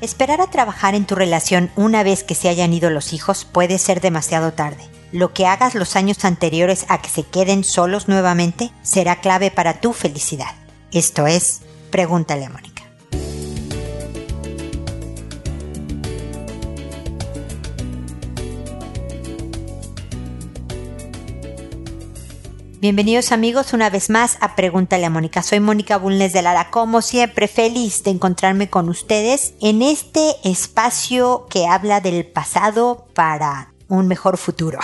Esperar a trabajar en tu relación una vez que se hayan ido los hijos puede ser demasiado tarde. Lo que hagas los años anteriores a que se queden solos nuevamente será clave para tu felicidad. Esto es, pregúntale a Mónica. Bienvenidos amigos una vez más a Pregúntale a Mónica. Soy Mónica Bulnes de Lara, como siempre feliz de encontrarme con ustedes en este espacio que habla del pasado para un mejor futuro.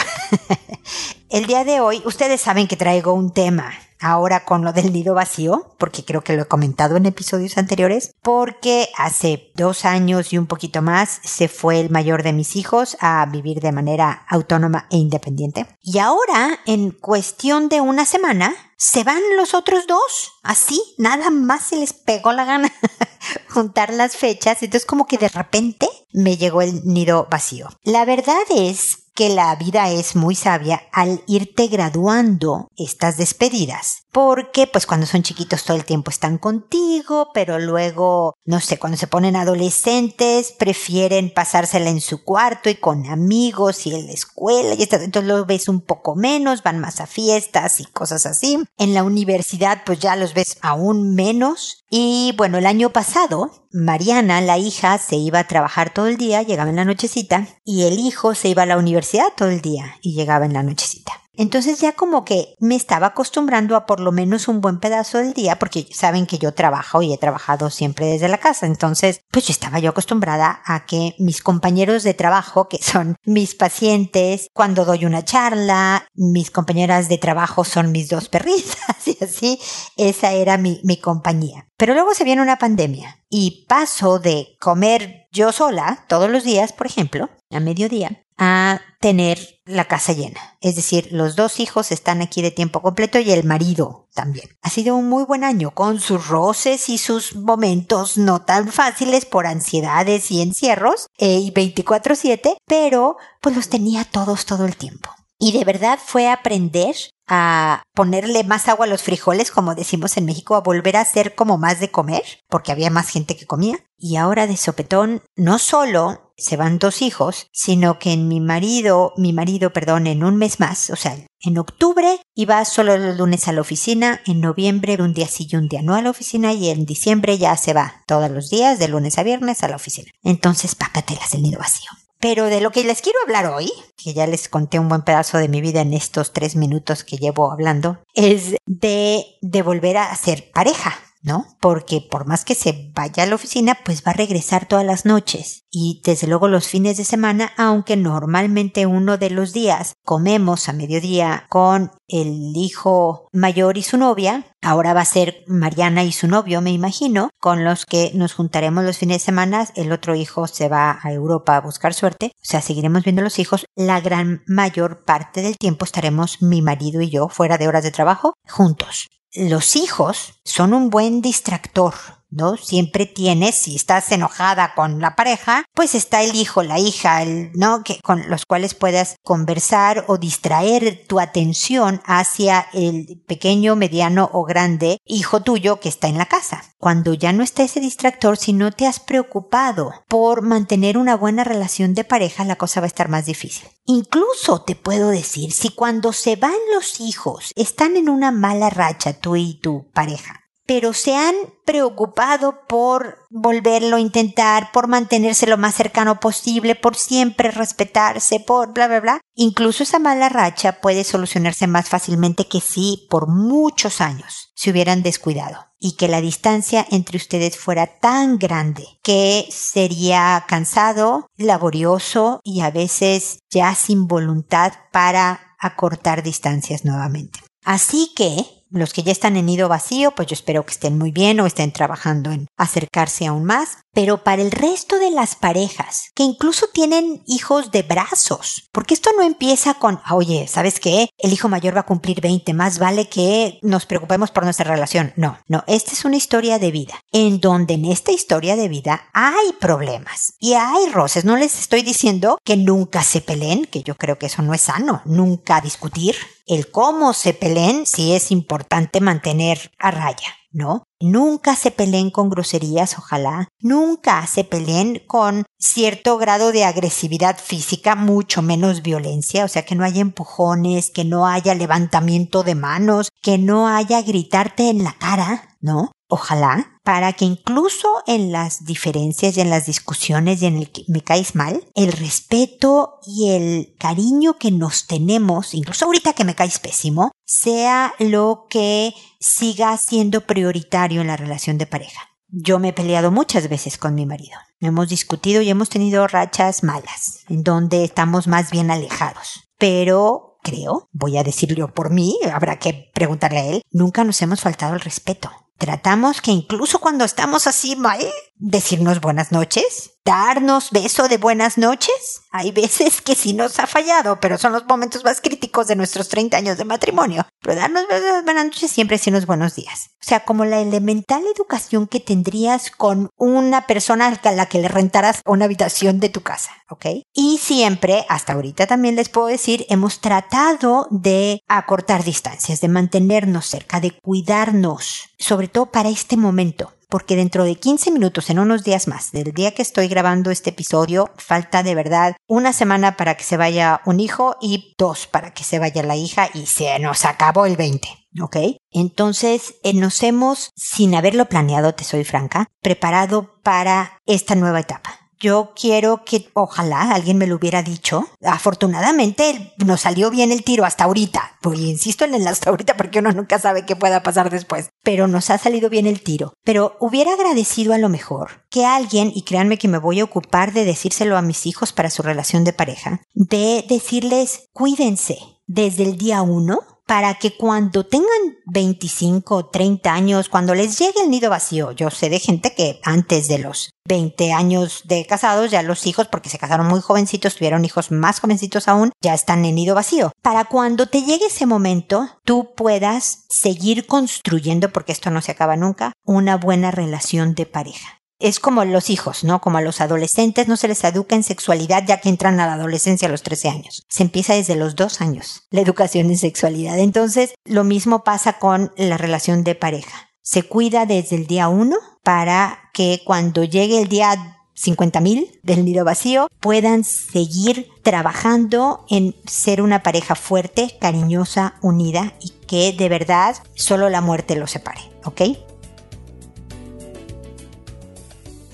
El día de hoy ustedes saben que traigo un tema ahora con lo del nido vacío, porque creo que lo he comentado en episodios anteriores, porque hace dos años y un poquito más se fue el mayor de mis hijos a vivir de manera autónoma e independiente. Y ahora, en cuestión de una semana, se van los otros dos. Así, nada más se les pegó la gana juntar las fechas. Entonces como que de repente me llegó el nido vacío. La verdad es que la vida es muy sabia al irte graduando estas despedidas. Porque pues cuando son chiquitos todo el tiempo están contigo, pero luego, no sé, cuando se ponen adolescentes prefieren pasársela en su cuarto y con amigos y en la escuela y entonces lo ves un poco menos, van más a fiestas y cosas así. En la universidad pues ya los ves aún menos. Y bueno, el año pasado Mariana, la hija, se iba a trabajar todo el día, llegaba en la nochecita, y el hijo se iba a la universidad todo el día y llegaba en la nochecita. Entonces ya como que me estaba acostumbrando a por lo menos un buen pedazo del día, porque saben que yo trabajo y he trabajado siempre desde la casa. Entonces, pues yo estaba yo acostumbrada a que mis compañeros de trabajo, que son mis pacientes, cuando doy una charla, mis compañeras de trabajo son mis dos perritas y así, esa era mi, mi compañía. Pero luego se viene una pandemia y paso de comer yo sola todos los días, por ejemplo, a mediodía, a tener la casa llena. Es decir, los dos hijos están aquí de tiempo completo y el marido también. Ha sido un muy buen año con sus roces y sus momentos no tan fáciles por ansiedades y encierros eh, y 24/7, pero pues los tenía todos todo el tiempo. Y de verdad fue aprender a ponerle más agua a los frijoles, como decimos en México, a volver a hacer como más de comer, porque había más gente que comía. Y ahora de sopetón, no solo se van dos hijos, sino que en mi marido, mi marido, perdón, en un mes más, o sea, en octubre iba solo los lunes a la oficina, en noviembre un día sí y un día no a la oficina y en diciembre ya se va todos los días, de lunes a viernes a la oficina. Entonces, pácatelas el nido vacío. Pero de lo que les quiero hablar hoy, que ya les conté un buen pedazo de mi vida en estos tres minutos que llevo hablando, es de, de volver a ser pareja. ¿No? Porque por más que se vaya a la oficina, pues va a regresar todas las noches. Y desde luego los fines de semana, aunque normalmente uno de los días comemos a mediodía con el hijo mayor y su novia, ahora va a ser Mariana y su novio, me imagino, con los que nos juntaremos los fines de semana, el otro hijo se va a Europa a buscar suerte, o sea, seguiremos viendo los hijos, la gran mayor parte del tiempo estaremos mi marido y yo fuera de horas de trabajo juntos los hijos son un buen distractor, ¿no? Siempre tienes, si estás enojada con la pareja, pues está el hijo, la hija, el, ¿no? Que, con los cuales puedas conversar o distraer tu atención hacia el pequeño, mediano o grande hijo tuyo que está en la casa. Cuando ya no está ese distractor, si no te has preocupado por mantener una buena relación de pareja, la cosa va a estar más difícil. Incluso te puedo decir, si cuando se van los hijos están en una mala racha tú y tu pareja, pero se han preocupado por volverlo a intentar, por mantenerse lo más cercano posible, por siempre respetarse, por bla, bla, bla. Incluso esa mala racha puede solucionarse más fácilmente que si por muchos años se hubieran descuidado y que la distancia entre ustedes fuera tan grande que sería cansado, laborioso y a veces ya sin voluntad para acortar distancias nuevamente. Así que los que ya están en nido vacío, pues yo espero que estén muy bien o estén trabajando en acercarse aún más. Pero para el resto de las parejas, que incluso tienen hijos de brazos, porque esto no empieza con, oye, ¿sabes qué? El hijo mayor va a cumplir 20, más vale que nos preocupemos por nuestra relación. No, no, esta es una historia de vida, en donde en esta historia de vida hay problemas y hay roces. No les estoy diciendo que nunca se peleen, que yo creo que eso no es sano, nunca discutir, el cómo se peleen sí es importante mantener a raya. ¿no? Nunca se peleen con groserías, ojalá. Nunca se peleen con cierto grado de agresividad física, mucho menos violencia, o sea, que no haya empujones, que no haya levantamiento de manos, que no haya gritarte en la cara, ¿no? Ojalá, para que incluso en las diferencias y en las discusiones y en el que me caes mal, el respeto y el cariño que nos tenemos, incluso ahorita que me caes pésimo, sea lo que siga siendo prioritario en la relación de pareja. Yo me he peleado muchas veces con mi marido. Hemos discutido y hemos tenido rachas malas, en donde estamos más bien alejados. Pero creo, voy a decirlo por mí, habrá que preguntarle a él, nunca nos hemos faltado el respeto. Tratamos que incluso cuando estamos así mal, decirnos buenas noches, darnos beso de buenas noches. Hay veces que sí nos ha fallado, pero son los momentos más críticos de nuestros 30 años de matrimonio. Pero darnos besos de buenas noches siempre sí unos buenos días. O sea, como la elemental educación que tendrías con una persona a la que le rentaras una habitación de tu casa, ¿ok? Y siempre, hasta ahorita también les puedo decir, hemos tratado de acortar distancias, de mantenernos cerca, de cuidarnos, sobre todo para este momento porque dentro de 15 minutos, en unos días más, del día que estoy grabando este episodio, falta de verdad una semana para que se vaya un hijo y dos para que se vaya la hija y se nos acabó el 20. ¿Ok? Entonces eh, nos hemos, sin haberlo planeado, te soy franca, preparado para esta nueva etapa yo quiero que ojalá alguien me lo hubiera dicho. Afortunadamente nos salió bien el tiro hasta ahorita. Pues insisto en el hasta ahorita porque uno nunca sabe qué pueda pasar después. Pero nos ha salido bien el tiro. Pero hubiera agradecido a lo mejor que alguien, y créanme que me voy a ocupar de decírselo a mis hijos para su relación de pareja, de decirles cuídense desde el día uno para que cuando tengan 25 o 30 años, cuando les llegue el nido vacío, yo sé de gente que antes de los 20 años de casados, ya los hijos, porque se casaron muy jovencitos, tuvieron hijos más jovencitos aún, ya están en nido vacío. Para cuando te llegue ese momento, tú puedas seguir construyendo, porque esto no se acaba nunca, una buena relación de pareja es como los hijos, ¿no? Como a los adolescentes no se les educa en sexualidad ya que entran a la adolescencia a los 13 años. Se empieza desde los dos años la educación en sexualidad. Entonces, lo mismo pasa con la relación de pareja. Se cuida desde el día uno para que cuando llegue el día 50.000 del nido vacío puedan seguir trabajando en ser una pareja fuerte, cariñosa, unida y que de verdad solo la muerte los separe, ¿ok?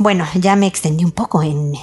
Bueno, ya me extendí un poco en,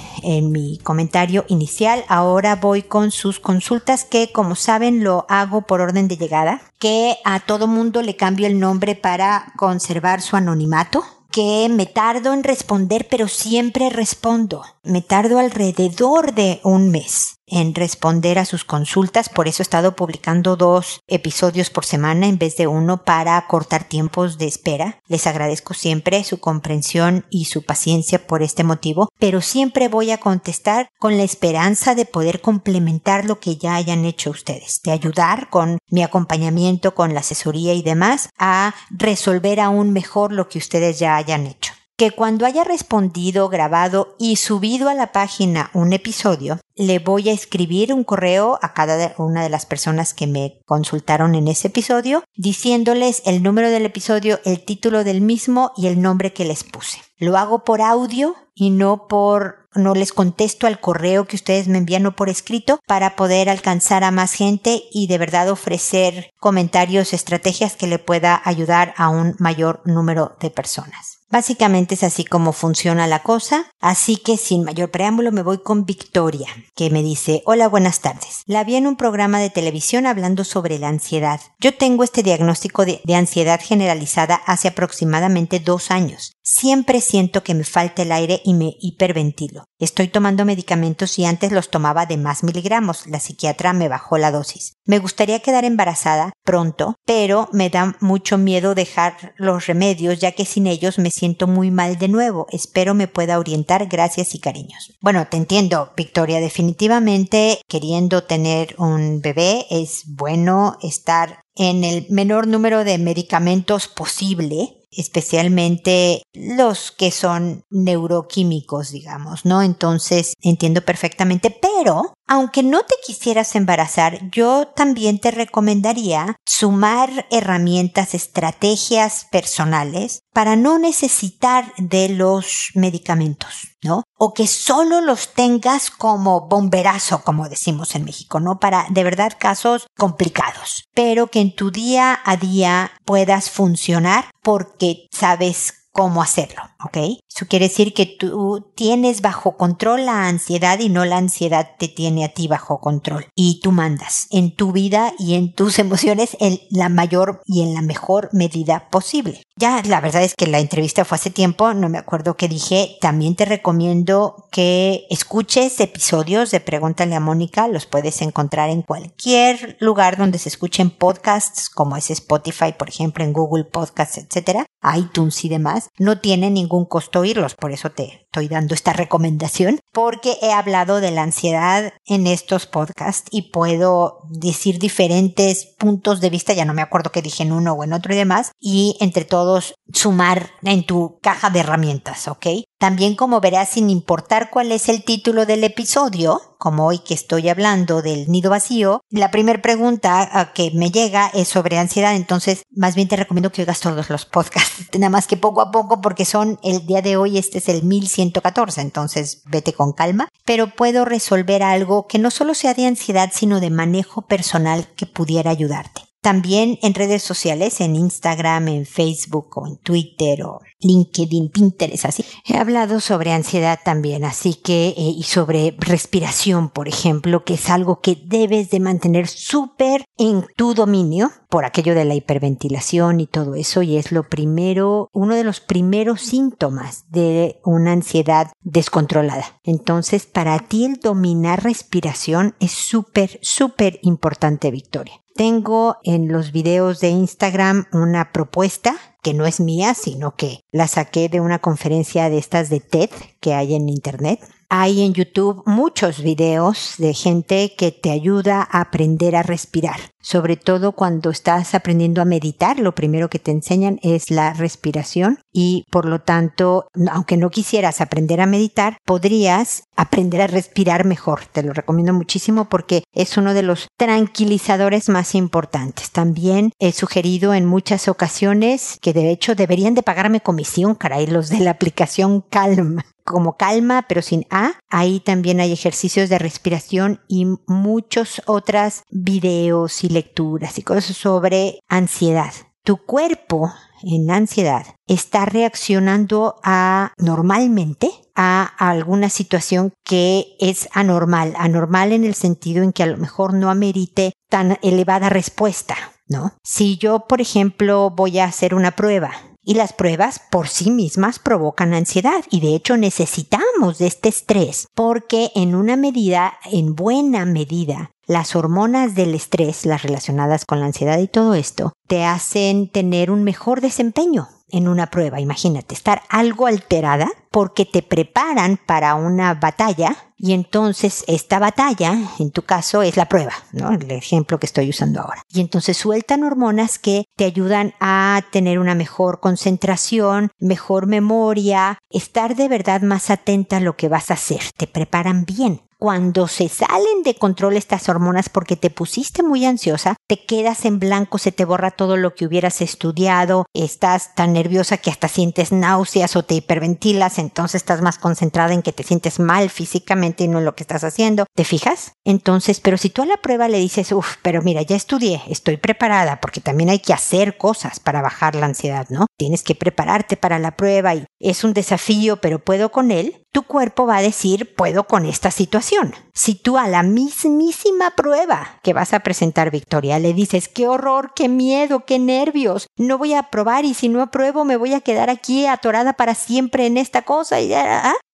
mi comentario inicial. Ahora voy con sus consultas que, como saben, lo hago por orden de llegada, que a todo mundo le cambio el nombre para conservar su anonimato que me tardo en responder, pero siempre respondo. Me tardo alrededor de un mes en responder a sus consultas, por eso he estado publicando dos episodios por semana en vez de uno para cortar tiempos de espera. Les agradezco siempre su comprensión y su paciencia por este motivo, pero siempre voy a contestar con la esperanza de poder complementar lo que ya hayan hecho ustedes, de ayudar con mi acompañamiento, con la asesoría y demás a resolver aún mejor lo que ustedes ya hayan hecho que cuando haya respondido, grabado y subido a la página un episodio, le voy a escribir un correo a cada una de las personas que me consultaron en ese episodio, diciéndoles el número del episodio, el título del mismo y el nombre que les puse. Lo hago por audio y no por no les contesto al correo que ustedes me envían o por escrito para poder alcanzar a más gente y de verdad ofrecer comentarios, estrategias que le pueda ayudar a un mayor número de personas. Básicamente es así como funciona la cosa, así que sin mayor preámbulo me voy con Victoria, que me dice, hola, buenas tardes. La vi en un programa de televisión hablando sobre la ansiedad. Yo tengo este diagnóstico de, de ansiedad generalizada hace aproximadamente dos años. Siempre siento que me falta el aire y me hiperventilo. Estoy tomando medicamentos y antes los tomaba de más miligramos. La psiquiatra me bajó la dosis. Me gustaría quedar embarazada pronto, pero me da mucho miedo dejar los remedios ya que sin ellos me siento muy mal de nuevo. Espero me pueda orientar. Gracias y cariños. Bueno, te entiendo, Victoria. Definitivamente queriendo tener un bebé es bueno estar en el menor número de medicamentos posible especialmente los que son neuroquímicos, digamos, ¿no? Entonces entiendo perfectamente, pero Aunque no te quisieras embarazar, yo también te recomendaría sumar herramientas, estrategias personales para no necesitar de los medicamentos, ¿no? O que solo los tengas como bomberazo, como decimos en México, ¿no? Para de verdad casos complicados, pero que en tu día a día puedas funcionar porque sabes cómo hacerlo, ¿ok? Eso quiere decir que tú tienes bajo control la ansiedad y no la ansiedad te tiene a ti bajo control. Y tú mandas en tu vida y en tus emociones en la mayor y en la mejor medida posible. Ya, la verdad es que la entrevista fue hace tiempo, no me acuerdo qué dije. También te recomiendo que escuches episodios de Pregúntale a Mónica. Los puedes encontrar en cualquier lugar donde se escuchen podcasts, como es Spotify, por ejemplo, en Google Podcasts, etcétera, iTunes y demás. No tiene ningún costo por eso te estoy dando esta recomendación, porque he hablado de la ansiedad en estos podcasts y puedo decir diferentes puntos de vista, ya no me acuerdo qué dije en uno o en otro y demás, y entre todos sumar en tu caja de herramientas, ¿ok? También como verás, sin importar cuál es el título del episodio, como hoy que estoy hablando del nido vacío, la primera pregunta que me llega es sobre ansiedad, entonces más bien te recomiendo que oigas todos los podcasts, nada más que poco a poco porque son el día de hoy, este es el 1114, entonces vete con calma, pero puedo resolver algo que no solo sea de ansiedad, sino de manejo personal que pudiera ayudarte. También en redes sociales, en Instagram, en Facebook o en Twitter o LinkedIn, Pinterest, así. He hablado sobre ansiedad también, así que, eh, y sobre respiración, por ejemplo, que es algo que debes de mantener súper en tu dominio por aquello de la hiperventilación y todo eso, y es lo primero, uno de los primeros síntomas de una ansiedad descontrolada. Entonces, para ti el dominar respiración es súper, súper importante, Victoria tengo en los videos de Instagram una propuesta que no es mía, sino que la saqué de una conferencia de estas de TED que hay en Internet. Hay en YouTube muchos videos de gente que te ayuda a aprender a respirar. Sobre todo cuando estás aprendiendo a meditar, lo primero que te enseñan es la respiración y por lo tanto, aunque no quisieras aprender a meditar, podrías aprender a respirar mejor. Te lo recomiendo muchísimo porque es uno de los tranquilizadores más importantes. También he sugerido en muchas ocasiones que de hecho deberían de pagarme comisión, caray, los de la aplicación Calm como calma, pero sin A. Ahí también hay ejercicios de respiración y muchos otros videos y lecturas y cosas sobre ansiedad. Tu cuerpo en ansiedad está reaccionando a normalmente a alguna situación que es anormal, anormal en el sentido en que a lo mejor no amerite tan elevada respuesta, ¿no? Si yo, por ejemplo, voy a hacer una prueba y las pruebas por sí mismas provocan ansiedad y de hecho necesitamos de este estrés porque en una medida, en buena medida, las hormonas del estrés, las relacionadas con la ansiedad y todo esto, te hacen tener un mejor desempeño en una prueba. Imagínate, estar algo alterada porque te preparan para una batalla y entonces esta batalla, en tu caso, es la prueba, ¿no? El ejemplo que estoy usando ahora. Y entonces sueltan hormonas que te ayudan a tener una mejor concentración, mejor memoria, estar de verdad más atenta a lo que vas a hacer. Te preparan bien cuando se salen de control estas hormonas porque te pusiste muy ansiosa, te quedas en blanco, se te borra todo lo que hubieras estudiado, estás tan nerviosa que hasta sientes náuseas o te hiperventilas, entonces estás más concentrada en que te sientes mal físicamente y no en lo que estás haciendo. ¿Te fijas? Entonces, pero si tú a la prueba le dices, uff, pero mira, ya estudié, estoy preparada, porque también hay que hacer cosas para bajar la ansiedad, ¿no? Tienes que prepararte para la prueba y es un desafío, pero puedo con él, tu cuerpo va a decir, puedo con esta situación. Si tú a la mismísima prueba que vas a presentar, Victoria, le dices, qué horror, qué miedo, qué nervios, no voy a probar y si no apruebo me voy a quedar aquí atorada para siempre en esta cosa, y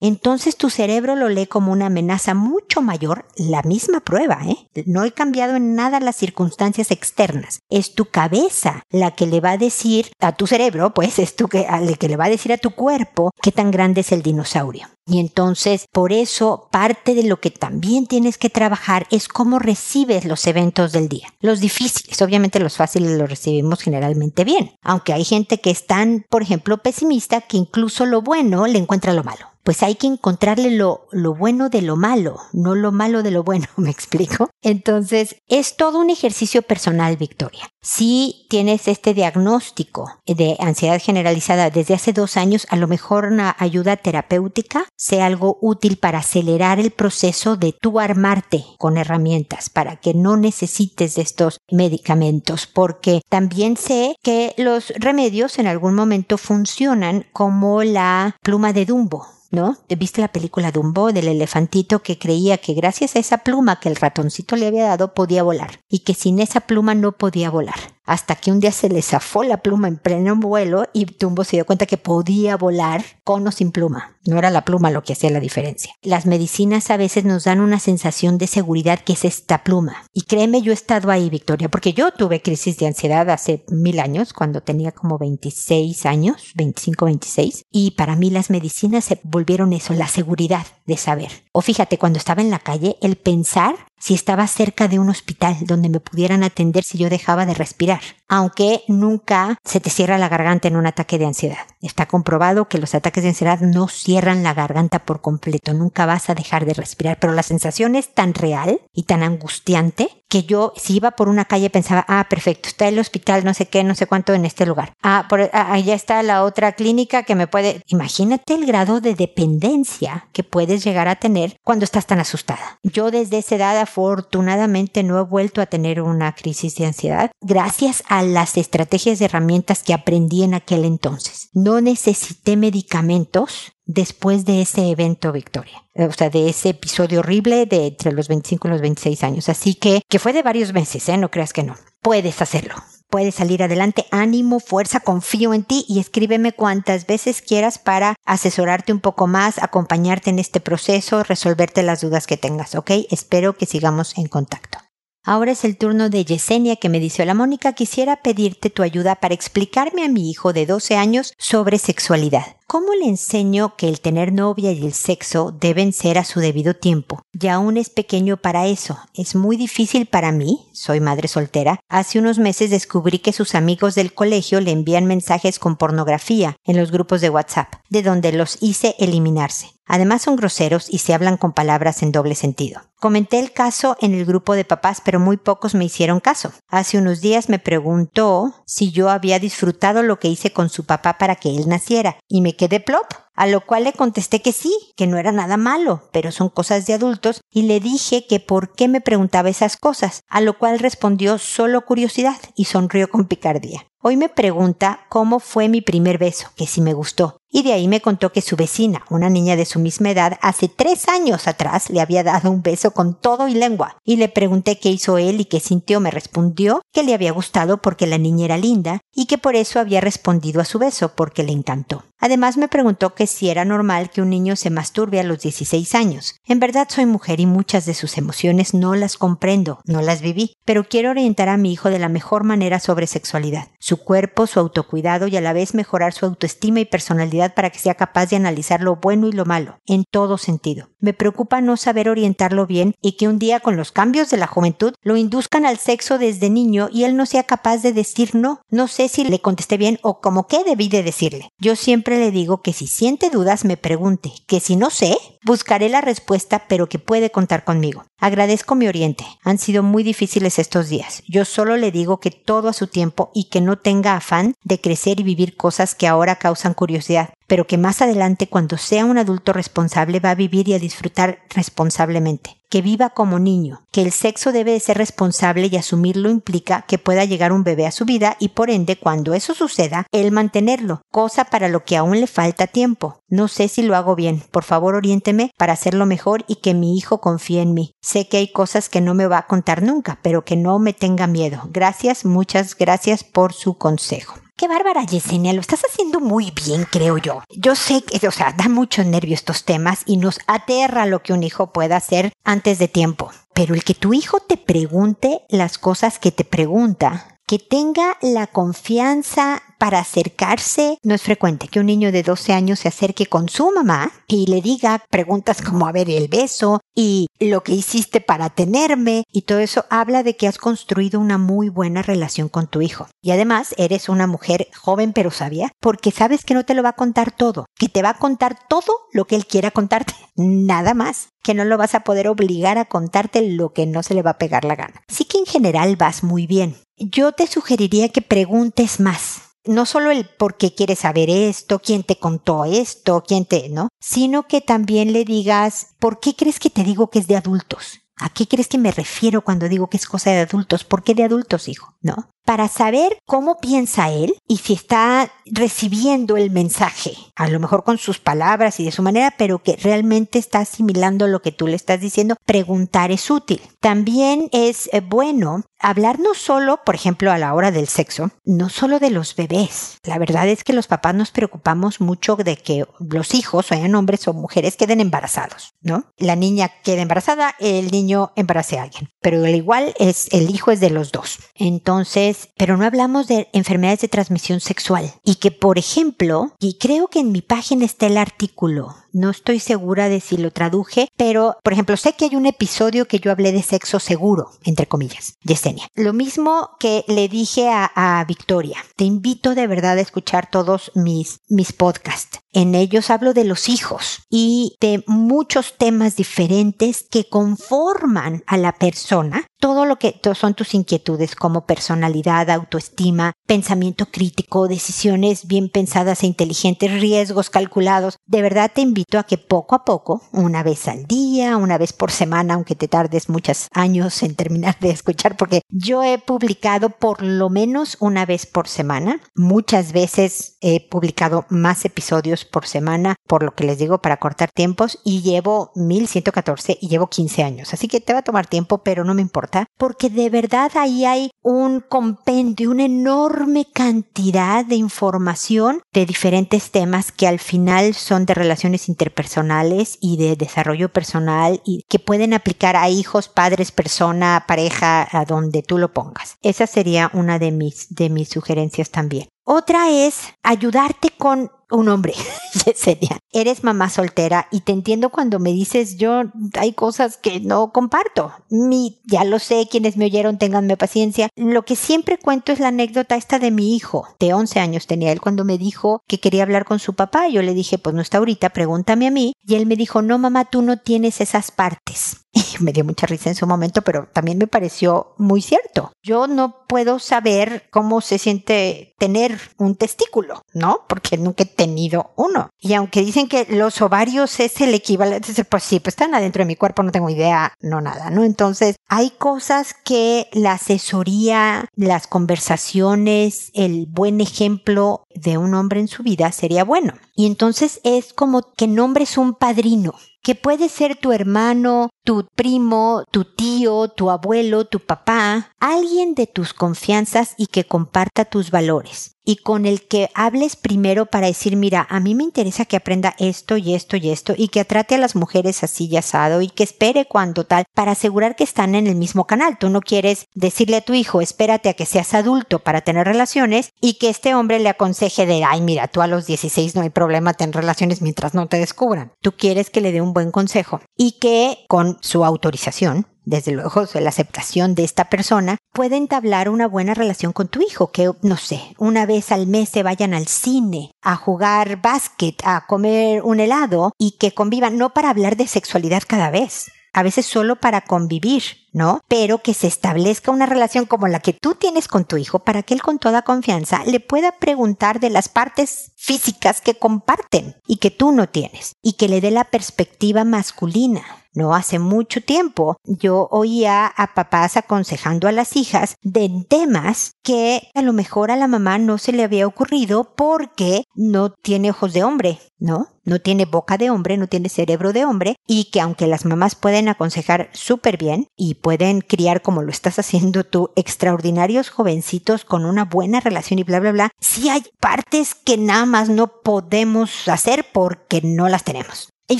entonces tu cerebro lo lee como una amenaza mucho mayor, la misma prueba, ¿eh? No he cambiado en nada las circunstancias externas. Es tu cabeza la que le va a decir a tu cerebro, pues es tú que, que le va a decir a tu cuerpo qué tan grande es el dinosaurio. Y entonces, por eso, parte de lo que también tienes que trabajar es cómo recibes los eventos del día. Los difíciles, obviamente los fáciles los recibimos generalmente bien, aunque hay gente que es tan, por ejemplo, pesimista que incluso lo bueno le encuentra lo malo. Pues hay que encontrarle lo, bueno de lo malo, no lo malo de lo bueno, ¿me explico? Entonces, es todo un ejercicio personal, Victoria. Si tienes este diagnóstico de ansiedad generalizada desde hace dos años, a lo mejor una ayuda terapéutica sea algo útil para acelerar el proceso de tú armarte con herramientas para que no necesites de estos medicamentos, porque también sé que los remedios en algún momento funcionan como la pluma de Dumbo. ¿No? ¿Viste la película Dumbo del elefantito que creía que gracias a esa pluma que el ratoncito le había dado podía volar y que sin esa pluma no podía volar? Hasta que un día se le zafó la pluma en pleno vuelo y Tumbo se dio cuenta que podía volar con o sin pluma. No era la pluma lo que hacía la diferencia. Las medicinas a veces nos dan una sensación de seguridad que es esta pluma. Y créeme, yo he estado ahí, Victoria, porque yo tuve crisis de ansiedad hace mil años, cuando tenía como 26 años, 25, 26. Y para mí las medicinas se volvieron eso, la seguridad de saber. O fíjate, cuando estaba en la calle, el pensar si estaba cerca de un hospital donde me pudieran atender si yo dejaba de respirar, aunque nunca se te cierra la garganta en un ataque de ansiedad. Está comprobado que los ataques de ansiedad no cierran la garganta por completo, nunca vas a dejar de respirar, pero la sensación es tan real y tan angustiante que yo si iba por una calle pensaba, ah, perfecto, está el hospital no sé qué, no sé cuánto en este lugar. Ah, por, ah, allá está la otra clínica que me puede... Imagínate el grado de dependencia que puedes llegar a tener cuando estás tan asustada. Yo desde esa edad afortunadamente no he vuelto a tener una crisis de ansiedad gracias a las estrategias y herramientas que aprendí en aquel entonces. No necesité medicamentos después de ese evento, Victoria. O sea, de ese episodio horrible de entre los 25 y los 26 años. Así que, que fue de varios meses, ¿eh? No creas que no. Puedes hacerlo. Puedes salir adelante. Ánimo, fuerza, confío en ti y escríbeme cuantas veces quieras para asesorarte un poco más, acompañarte en este proceso, resolverte las dudas que tengas, ¿ok? Espero que sigamos en contacto. Ahora es el turno de Yesenia que me dice, hola Mónica, quisiera pedirte tu ayuda para explicarme a mi hijo de 12 años sobre sexualidad. ¿Cómo le enseño que el tener novia y el sexo deben ser a su debido tiempo? Ya aún es pequeño para eso. Es muy difícil para mí, soy madre soltera. Hace unos meses descubrí que sus amigos del colegio le envían mensajes con pornografía en los grupos de WhatsApp, de donde los hice eliminarse. Además son groseros y se hablan con palabras en doble sentido. Comenté el caso en el grupo de papás, pero muy pocos me hicieron caso. Hace unos días me preguntó si yo había disfrutado lo que hice con su papá para que él naciera, y me quedé plop. A lo cual le contesté que sí, que no era nada malo, pero son cosas de adultos, y le dije que por qué me preguntaba esas cosas, a lo cual respondió solo curiosidad y sonrió con picardía. Hoy me pregunta cómo fue mi primer beso, que si me gustó, y de ahí me contó que su vecina, una niña de su misma edad, hace tres años atrás le había dado un beso con todo y lengua, y le pregunté qué hizo él y qué sintió, me respondió que le había gustado porque la niña era linda y que por eso había respondido a su beso porque le encantó. Además me preguntó que si era normal que un niño se masturbe a los 16 años. En verdad soy mujer y muchas de sus emociones no las comprendo, no las viví, pero quiero orientar a mi hijo de la mejor manera sobre sexualidad, cuerpo, su autocuidado y a la vez mejorar su autoestima y personalidad para que sea capaz de analizar lo bueno y lo malo, en todo sentido. Me preocupa no saber orientarlo bien y que un día con los cambios de la juventud lo induzcan al sexo desde niño y él no sea capaz de decir no. No sé si le contesté bien o como qué debí de decirle. Yo siempre le digo que si siente dudas me pregunte, que si no sé, buscaré la respuesta pero que puede contar conmigo. Agradezco mi oriente. Han sido muy difíciles estos días. Yo solo le digo que todo a su tiempo y que no tenga afán de crecer y vivir cosas que ahora causan curiosidad, pero que más adelante cuando sea un adulto responsable va a vivir y a disfrutar responsablemente que viva como niño, que el sexo debe de ser responsable y asumirlo implica que pueda llegar un bebé a su vida y por ende cuando eso suceda, él mantenerlo, cosa para lo que aún le falta tiempo. No sé si lo hago bien, por favor oriénteme para hacerlo mejor y que mi hijo confíe en mí. Sé que hay cosas que no me va a contar nunca, pero que no me tenga miedo. Gracias, muchas gracias por su consejo. Qué bárbara, Yesenia, lo estás haciendo muy bien, creo yo. Yo sé que, o sea, da mucho nervio estos temas y nos aterra lo que un hijo pueda hacer antes de tiempo. Pero el que tu hijo te pregunte las cosas que te pregunta que tenga la confianza para acercarse. No es frecuente que un niño de 12 años se acerque con su mamá y le diga preguntas como a ver el beso y lo que hiciste para tenerme y todo eso habla de que has construido una muy buena relación con tu hijo. Y además eres una mujer joven pero sabia porque sabes que no te lo va a contar todo, que te va a contar todo lo que él quiera contarte, nada más que no lo vas a poder obligar a contarte lo que no se le va a pegar la gana. Sí que en general vas muy bien. Yo te sugeriría que preguntes más no solo el por qué quieres saber esto, quién te contó esto, quién te, ¿no? Sino que también le digas, ¿por qué crees que te digo que es de adultos? ¿A qué crees que me refiero cuando digo que es cosa de adultos? ¿Por qué de adultos, hijo? ¿No? Para saber cómo piensa él y si está recibiendo el mensaje, a lo mejor con sus palabras y de su manera, pero que realmente está asimilando lo que tú le estás diciendo, preguntar es útil. También es eh, bueno hablar no solo, por ejemplo, a la hora del sexo, no solo de los bebés. La verdad es que los papás nos preocupamos mucho de que los hijos, sean hombres o mujeres, queden embarazados, ¿no? La niña queda embarazada, el niño embarace a alguien, pero al igual es el hijo es de los dos. Entonces, pero no hablamos de enfermedades de transmisión sexual. Y que, por ejemplo, y creo que en mi página está el artículo, no estoy segura de si lo traduje, pero por ejemplo, sé que hay un episodio que yo hablé de sexo seguro, entre comillas, Yesenia. Lo mismo que le dije a, Victoria. Te invito de verdad a escuchar todos mis, mis podcasts. En ellos hablo de los hijos y de muchos temas diferentes que conforman a la persona. Todo lo que son tus inquietudes como personalidad, autoestima, pensamiento crítico, decisiones bien pensadas e inteligentes, riesgos calculados. De verdad te invito a que poco a poco, una vez al día, una vez por semana, aunque te tardes muchos años en terminar de escuchar, porque yo he publicado por lo menos una vez por semana. Muchas veces he publicado más episodios por semana, por lo que les digo, para cortar tiempos, y llevo 1114 y llevo 15 años. Así que te va a tomar tiempo, pero no me importa, porque de verdad ahí hay un compendio, una enorme cantidad de información de diferentes temas que al final son de relaciones interpersonales y de desarrollo personal y que pueden aplicar a hijos, padres, persona, pareja, a donde tú lo pongas. Esa sería una de mis, de mis sugerencias también. Otra es ayudarte con un hombre, Yesenia. Eres mamá soltera y te entiendo cuando me dices yo hay cosas que no comparto. Mi, ya lo sé, quienes me oyeron, ténganme paciencia. Lo que siempre cuento es la anécdota esta de mi hijo. De 11 años tenía él cuando me dijo que quería hablar con su papá. Yo le dije, pues no está ahorita, pregúntame a mí. Y él me dijo, no mamá, tú no tienes esas partes. Y me dio mucha risa en su momento, pero también me pareció muy cierto. Yo no puedo saber cómo se siente tener un testículo, ¿no? Porque nunca he tenido uno. Y aunque dicen que los ovarios es el equivalente, pues sí, pues están adentro de mi cuerpo, no tengo idea, no nada, ¿no? Entonces, hay cosas que la asesoría, las conversaciones, el buen ejemplo de un hombre en su vida sería bueno. Y entonces es como que nombres un padrino que puede ser tu hermano, tu primo, tu tío, tu abuelo, tu papá, alguien de tus confianzas y que comparta tus valores y con el que hables primero para decir, mira, a mí me interesa que aprenda esto y esto y esto y que trate a las mujeres así y asado y que espere cuando tal para asegurar que están en el mismo canal. Tú no quieres decirle a tu hijo, espérate a que seas adulto para tener relaciones y que este hombre le aconseje de, ay, mira, tú a los 16 no hay problema tener relaciones mientras no te descubran. Tú quieres que le dé un buen consejo y que con su autorización desde luego la aceptación de esta persona, puede entablar una buena relación con tu hijo, que no sé, una vez al mes se vayan al cine, a jugar básquet, a comer un helado y que convivan, no para hablar de sexualidad cada vez, a veces solo para convivir, ¿no? Pero que se establezca una relación como la que tú tienes con tu hijo para que él con toda confianza le pueda preguntar de las partes físicas que comparten y que tú no tienes y que le dé la perspectiva masculina no hace mucho tiempo yo oía a papás aconsejando a las hijas de temas que a lo mejor a la mamá no se le había ocurrido porque no tiene ojos de hombre, ¿no? No tiene boca de hombre, no tiene cerebro de hombre y que aunque las mamás pueden aconsejar súper bien y pueden criar como lo estás haciendo tú, extraordinarios jovencitos con una buena relación y bla, bla, bla, sí hay partes que nada más no podemos hacer porque no las tenemos. Y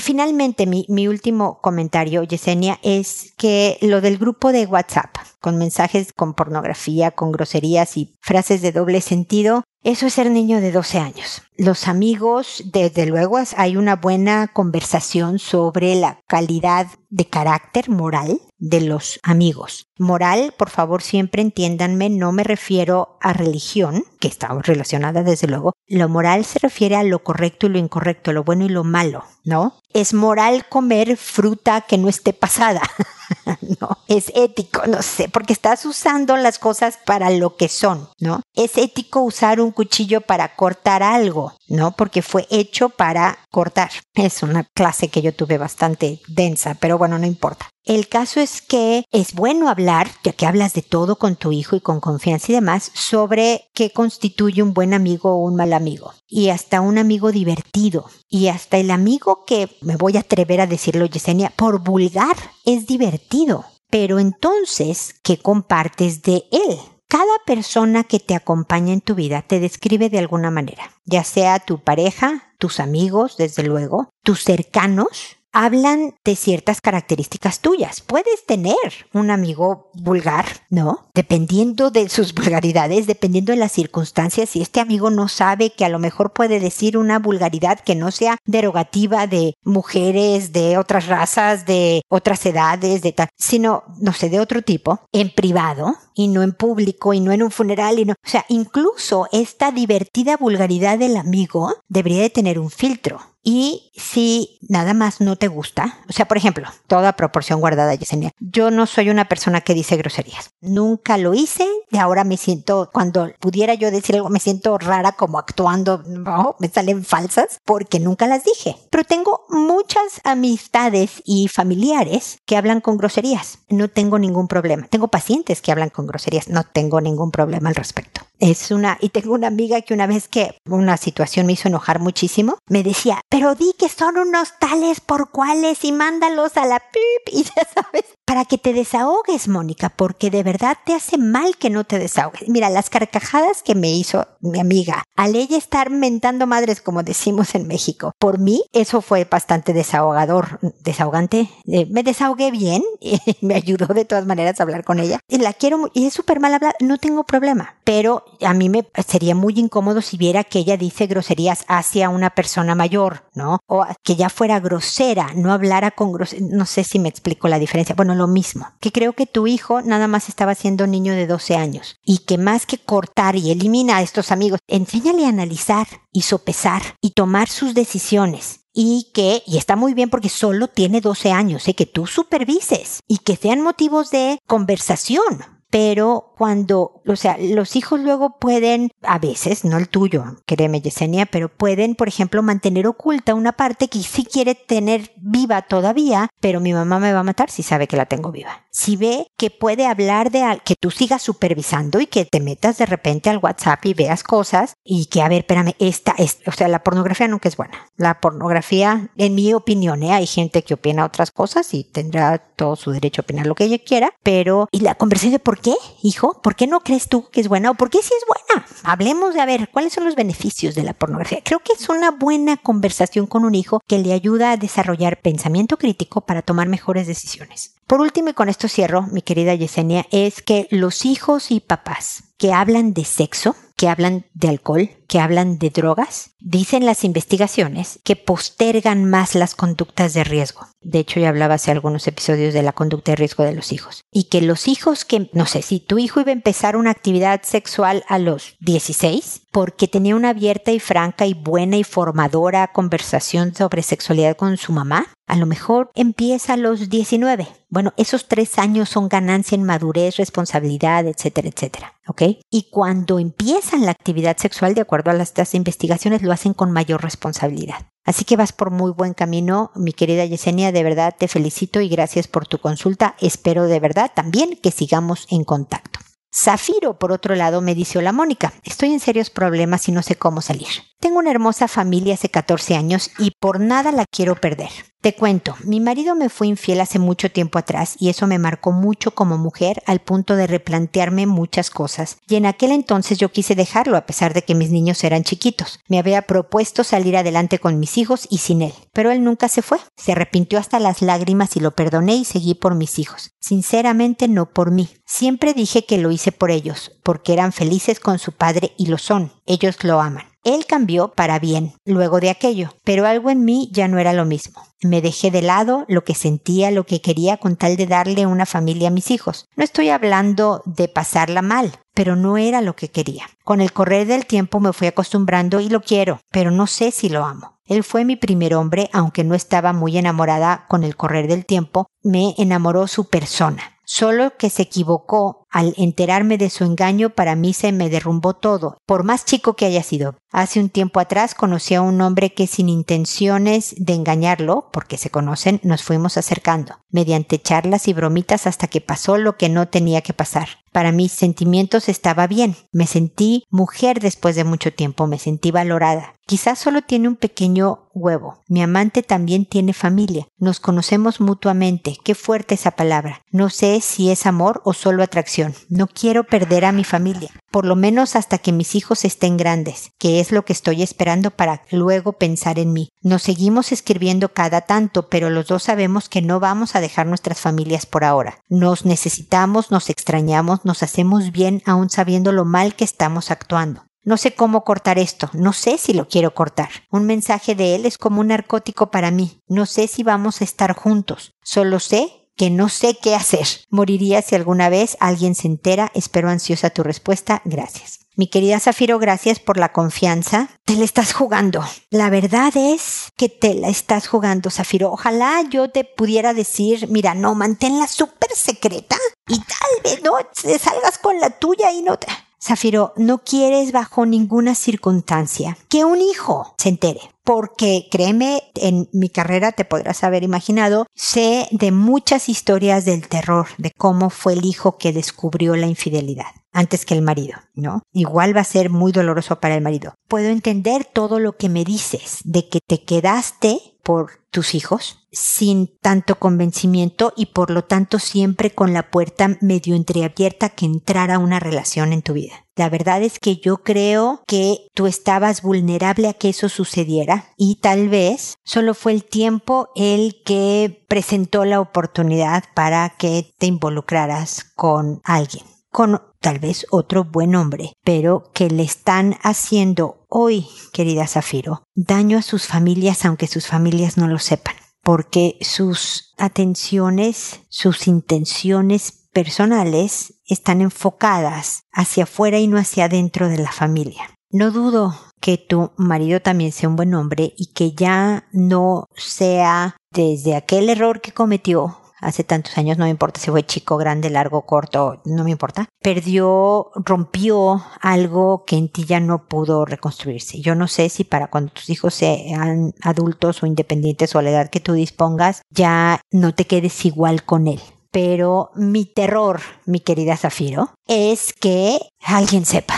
finalmente, mi, mi último comentario, Yesenia, es que lo del grupo de WhatsApp, con mensajes con pornografía, con groserías y frases de doble sentido, eso es ser niño de 12 años. Los amigos, desde luego, hay una buena conversación sobre la calidad de carácter moral de los amigos. Moral, por favor, siempre entiéndanme, no me refiero a religión, que está relacionada desde luego. Lo moral se refiere a lo correcto y lo incorrecto, lo bueno y lo malo, ¿no? Es moral comer fruta que no esté pasada. no, es ético, no sé, porque estás usando las cosas para lo que son, ¿no? Es ético usar un cuchillo para cortar algo, ¿no? Porque fue hecho para cortar. Es una clase que yo tuve bastante densa, pero bueno, no importa. El caso es que es bueno hablar, ya que hablas de todo con tu hijo y con confianza y demás, sobre qué constituye un buen amigo o un mal amigo. Y hasta un amigo divertido. Y hasta el amigo que, me voy a atrever a decirlo, Yesenia, por vulgar, es divertido. Pero entonces, ¿qué compartes de él? Cada persona que te acompaña en tu vida te describe de alguna manera, ya sea tu pareja, tus amigos, desde luego, tus cercanos, hablan de ciertas características tuyas. Puedes tener un amigo vulgar, ¿no? Dependiendo de sus vulgaridades, dependiendo de las circunstancias, si este amigo no sabe que a lo mejor puede decir una vulgaridad que no sea derogativa de mujeres, de otras razas, de otras edades, de tal, sino, no sé, de otro tipo, en privado y no en público y no en un funeral y no, o sea, incluso esta divertida vulgaridad del amigo debería de tener un filtro y si nada más no te gusta, o sea, por ejemplo, toda proporción guardada, Yesenia, yo no soy una persona que dice groserías. Nunca lo hice y ahora me siento, cuando pudiera yo decir algo, me siento rara como actuando, no, me salen falsas porque nunca las dije. Pero tengo muchas amistades y familiares que hablan con groserías. No tengo ningún problema. Tengo pacientes que hablan con groserías. No tengo ningún problema al respecto. Es una, y tengo una amiga que una vez que una situación me hizo enojar muchísimo, me decía, pero di que son unos tales por cuales y mándalos a la pip y ya sabes, para que te desahogues, Mónica, porque de verdad te hace mal que no te desahogues. Mira, las carcajadas que me hizo mi amiga al ella estar mentando madres, como decimos en México, por mí, eso fue bastante desahogador, desahogante. Eh, me desahogué bien, y me ayudó de todas maneras a hablar con ella. Y la quiero, y es súper mal hablar, no tengo problema, pero a mí me sería muy incómodo si viera que ella dice groserías hacia una persona mayor, ¿no? O que ya fuera grosera, no hablara con grosería, no sé si me explico la diferencia. Bueno, lo mismo, que creo que tu hijo nada más estaba siendo niño de 12 años y que más que cortar y eliminar a estos amigos, enséñale a analizar y sopesar y tomar sus decisiones y que, y está muy bien porque solo tiene 12 años, ¿eh? que tú supervises y que sean motivos de conversación, pero cuando, o sea, los hijos luego pueden, a veces, no el tuyo, créeme Yesenia, pero pueden, por ejemplo, mantener oculta una parte que sí quiere tener viva todavía, pero mi mamá me va a matar si sabe que la tengo viva. Si ve que puede hablar de que tú sigas supervisando y que te metas de repente al WhatsApp y veas cosas y que, a ver, espérame, esta, es, o sea, la pornografía nunca es buena. La pornografía, en mi opinión, ¿eh? hay gente que opina otras cosas y tendrá todo su derecho a opinar lo que ella quiera, pero, y la conversación de por qué, hijo, ¿por qué no crees tú que es buena o por qué sí es buena? Hablemos de a ver cuáles son los beneficios de la pornografía. Creo que es una buena conversación con un hijo que le ayuda a desarrollar pensamiento crítico para tomar mejores decisiones. Por último, y con esto cierro, mi querida Yesenia, es que los hijos y papás que hablan de sexo, que hablan de alcohol, que hablan de drogas, dicen las investigaciones que postergan más las conductas de riesgo. De hecho, ya hablaba hace algunos episodios de la conducta de riesgo de los hijos. Y que los hijos que, no sé, si tu hijo iba a empezar una actividad sexual a los 16, porque tenía una abierta y franca y buena y formadora conversación sobre sexualidad con su mamá, a lo mejor empieza a los 19. Bueno, esos tres años son ganancia en madurez, responsabilidad, etcétera, etcétera. ¿Ok? Y cuando empiezan la actividad sexual, de acuerdo a las, estas investigaciones, lo hacen con mayor responsabilidad. Así que vas por muy buen camino, mi querida Yesenia, de verdad te felicito y gracias por tu consulta. Espero de verdad también que sigamos en contacto. Zafiro, por otro lado, me dice, hola Mónica, estoy en serios problemas y no sé cómo salir. Tengo una hermosa familia hace 14 años y por nada la quiero perder. Te cuento, mi marido me fue infiel hace mucho tiempo atrás y eso me marcó mucho como mujer al punto de replantearme muchas cosas. Y en aquel entonces yo quise dejarlo a pesar de que mis niños eran chiquitos. Me había propuesto salir adelante con mis hijos y sin él. Pero él nunca se fue. Se arrepintió hasta las lágrimas y lo perdoné y seguí por mis hijos. Sinceramente no por mí. Siempre dije que lo hice por ellos, porque eran felices con su padre y lo son. Ellos lo aman. Él cambió para bien luego de aquello, pero algo en mí ya no era lo mismo. Me dejé de lado lo que sentía, lo que quería con tal de darle una familia a mis hijos. No estoy hablando de pasarla mal, pero no era lo que quería. Con el correr del tiempo me fui acostumbrando y lo quiero, pero no sé si lo amo. Él fue mi primer hombre, aunque no estaba muy enamorada con el correr del tiempo, me enamoró su persona. Solo que se equivocó al enterarme de su engaño para mí se me derrumbó todo, por más chico que haya sido. Hace un tiempo atrás conocí a un hombre que sin intenciones de engañarlo, porque se conocen, nos fuimos acercando, mediante charlas y bromitas hasta que pasó lo que no tenía que pasar. Para mis sentimientos estaba bien, me sentí mujer después de mucho tiempo, me sentí valorada. Quizás solo tiene un pequeño huevo. Mi amante también tiene familia. Nos conocemos mutuamente. Qué fuerte esa palabra. No sé si es amor o solo atracción. No quiero perder a mi familia, por lo menos hasta que mis hijos estén grandes, que es lo que estoy esperando para luego pensar en mí. Nos seguimos escribiendo cada tanto, pero los dos sabemos que no vamos a dejar nuestras familias por ahora. Nos necesitamos, nos extrañamos, nos hacemos bien aún sabiendo lo mal que estamos actuando. No sé cómo cortar esto, no sé si lo quiero cortar. Un mensaje de él es como un narcótico para mí. No sé si vamos a estar juntos. Solo sé que no sé qué hacer. Moriría si alguna vez alguien se entera. Espero ansiosa tu respuesta. Gracias. Mi querida Zafiro, gracias por la confianza. Te la estás jugando. La verdad es que te la estás jugando, Zafiro. Ojalá yo te pudiera decir, mira, no, manténla súper secreta y tal vez no te salgas con la tuya y no te... Zafiro, no quieres bajo ninguna circunstancia que un hijo se entere. Porque créeme, en mi carrera te podrás haber imaginado, sé de muchas historias del terror, de cómo fue el hijo que descubrió la infidelidad antes que el marido, ¿no? Igual va a ser muy doloroso para el marido. Puedo entender todo lo que me dices de que te quedaste por tus hijos sin tanto convencimiento y por lo tanto siempre con la puerta medio entreabierta que entrara una relación en tu vida. La verdad es que yo creo que tú estabas vulnerable a que eso sucediera y tal vez solo fue el tiempo el que presentó la oportunidad para que te involucraras con alguien, con tal vez otro buen hombre, pero que le están haciendo hoy, querida Zafiro, daño a sus familias aunque sus familias no lo sepan, porque sus atenciones, sus intenciones personales están enfocadas hacia afuera y no hacia adentro de la familia. No dudo que tu marido también sea un buen hombre y que ya no sea desde aquel error que cometió hace tantos años, no me importa si fue chico, grande, largo, corto, no me importa, perdió, rompió algo que en ti ya no pudo reconstruirse. Yo no sé si para cuando tus hijos sean adultos o independientes o a la edad que tú dispongas, ya no te quedes igual con él. Pero mi terror, mi querida Zafiro, es que alguien sepa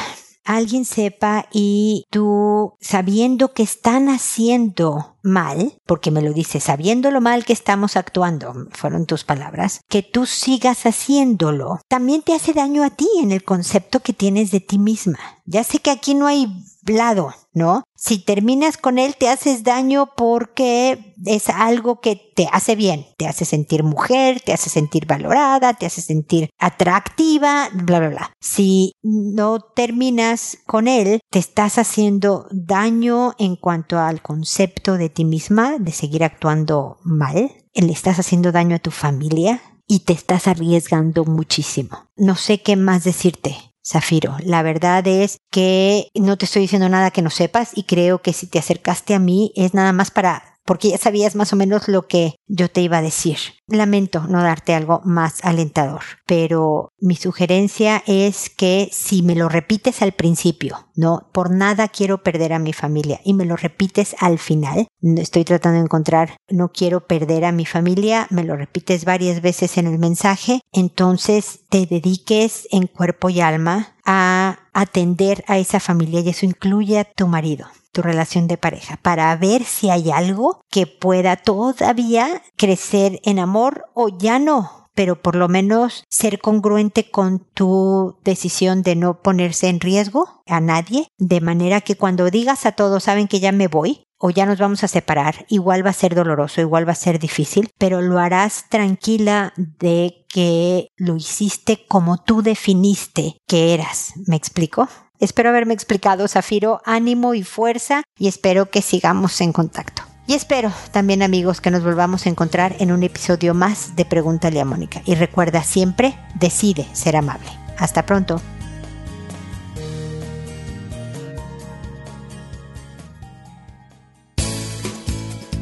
alguien sepa y tú sabiendo que están haciendo mal, porque me lo dices, sabiendo lo mal que estamos actuando, fueron tus palabras, que tú sigas haciéndolo, también te hace daño a ti en el concepto que tienes de ti misma. Ya sé que aquí no hay lado, ¿no? Si terminas con él te haces daño porque es algo que te hace bien, te hace sentir mujer, te hace sentir valorada, te hace sentir atractiva, bla, bla, bla. Si no terminas con él, te estás haciendo daño en cuanto al concepto de ti misma, de seguir actuando mal, le estás haciendo daño a tu familia, y te estás arriesgando muchísimo. No sé qué más decirte. Zafiro. La verdad es que no te estoy diciendo nada que no sepas y creo que si te acercaste a mí es nada más para porque ya sabías más o menos lo que yo te iba a decir. Lamento no darte algo más alentador, pero mi sugerencia es que si me lo repites al principio, no, por nada quiero perder a mi familia y me lo repites al final, estoy tratando de encontrar, no quiero perder a mi familia, me lo repites varias veces en el mensaje, entonces te dediques en cuerpo y alma a atender a esa familia y eso incluye a tu marido tu relación de pareja para ver si hay algo que pueda todavía crecer en amor o ya no, pero por lo menos ser congruente con tu decisión de no ponerse en riesgo a nadie, de manera que cuando digas a todos, saben que ya me voy, o ya nos vamos a separar, igual va a ser doloroso, igual va a ser difícil, pero lo harás tranquila de que lo hiciste como tú definiste que eras. ¿Me explico? Espero haberme explicado, Zafiro, ánimo y fuerza y espero que sigamos en contacto. Y espero también amigos que nos volvamos a encontrar en un episodio más de Pregúntale a Mónica. Y recuerda siempre, decide ser amable. Hasta pronto.